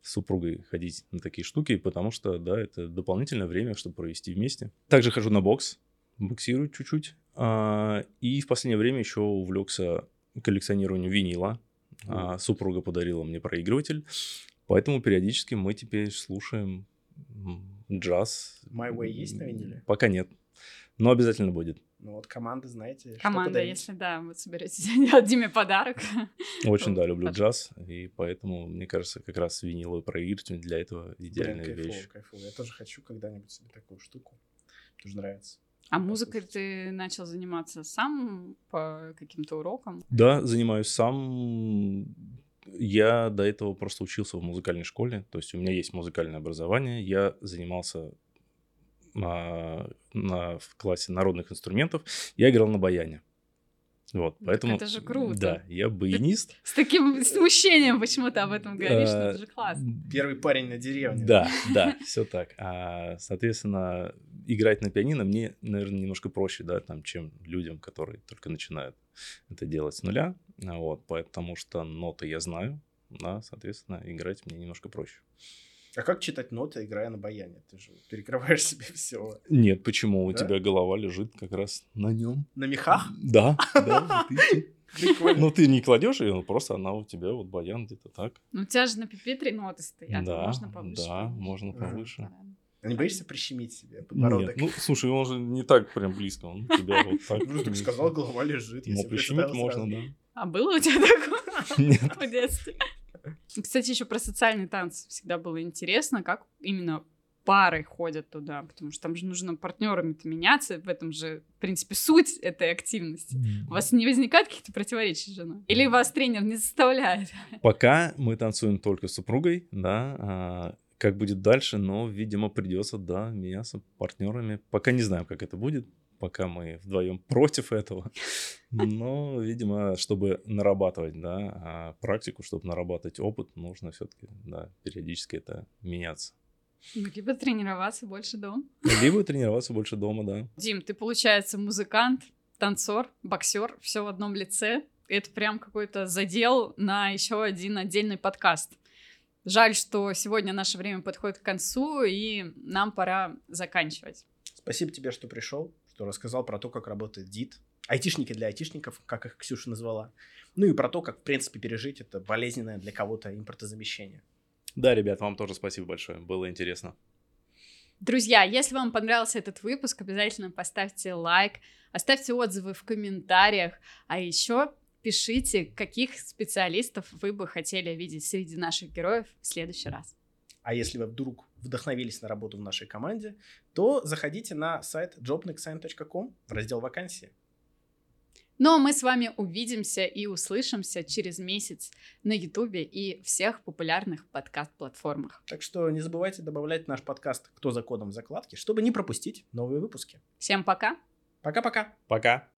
с супругой ходить на такие штуки, потому что, да, это дополнительное время, чтобы провести вместе. Также хожу на бокс, боксирую чуть-чуть. А, И в последнее время еще увлекся коллекционированием винила. А, Супруга подарила мне проигрыватель. Поэтому периодически мы теперь слушаем джаз. My Way есть на виниле? Пока нет. Но обязательно будет. Ну вот команды, знаете, что Команда, подарить? если да, вы соберетесь делать Диме подарок. Очень, да, люблю джаз. И поэтому, мне кажется, как раз виниловый проигрыватель для этого Блин, идеальная кайфово, вещь. кайфово. Я тоже хочу когда-нибудь себе такую штуку. Тоже нравится. А музыкой ты начал заниматься сам по каким-то урокам? Да, занимаюсь сам. Я до этого просто учился в музыкальной школе, то есть у меня есть музыкальное образование. Я занимался на, на- в классе народных инструментов. Я играл на баяне. Вот, Ну, так поэтому... это же круто. Да, я баянист. С таким смущением почему ты об этом говоришь, что это же классно. Первый парень на деревне. Да, да, все так. А, соответственно, играть на пианино мне, наверное, немножко проще, да, там, чем людям, которые только начинают это делать с нуля. А, Вот, потому что ноты я знаю, да, соответственно, играть мне немножко проще. А как читать ноты, играя на баяне? Ты же перекрываешь себе все. Нет, почему? У Да? тебя голова лежит как раз на нем. На мехах? Да. Ну, ты не кладешь ее, просто она у тебя, вот баян где-то так. Ну, у тебя же на пипетре ноты стоят, Да, можно повыше. да, можно повыше. Не боишься прищемить себе подбородок? Нет, ну, слушай, он же не так прям близко, он у тебя вот так. Ну, так сказал, голова лежит. Ну, прищемить можно, да. А было у тебя такое Нет. в детстве? Кстати, еще про социальный танц всегда было интересно, как именно пары ходят туда, потому что там же нужно партнерами-то меняться, в этом же, в принципе, суть этой активности. У вас не возникает каких-то противоречий с женой? Или вас тренер не заставляет? Пока мы танцуем только с супругой, да, а как будет дальше, но, видимо, придется, да, меняться партнерами. Пока не знаю, как это будет, пока мы вдвоем против этого. Но, видимо, чтобы нарабатывать, да, а, практику, чтобы нарабатывать опыт, нужно все-таки, да, периодически это меняться. Ну, либо тренироваться больше дома. Либо тренироваться больше дома, да. Дим, ты, получается, музыкант, танцор, боксер, все в одном лице. Это прям какой-то задел на еще один отдельный подкаст. Жаль, что сегодня наше время подходит к концу, и нам пора заканчивать. Спасибо тебе, что пришел, что рассказал про то, как работает ДИТ. Айтишники для айтишников, как их Ксюша назвала. Ну и про то, как, в принципе, пережить это болезненное для кого-то импортозамещение. Да, ребят, вам тоже спасибо большое, было интересно. Друзья, если вам понравился этот выпуск, обязательно поставьте лайк, оставьте отзывы в комментариях, а еще пишите, каких специалистов вы бы хотели видеть среди наших героев в следующий раз. А если вы вдруг вдохновились на работу в нашей команде, то заходите на сайт jobnexign.com в раздел «Вакансии». Ну а мы с вами увидимся и услышимся через месяц на Ютубе и всех популярных подкаст-платформах. Так что не забывайте добавлять наш подкаст «Кто за кодом в закладке», чтобы не пропустить новые выпуски. Всем пока! Пока-пока! Пока!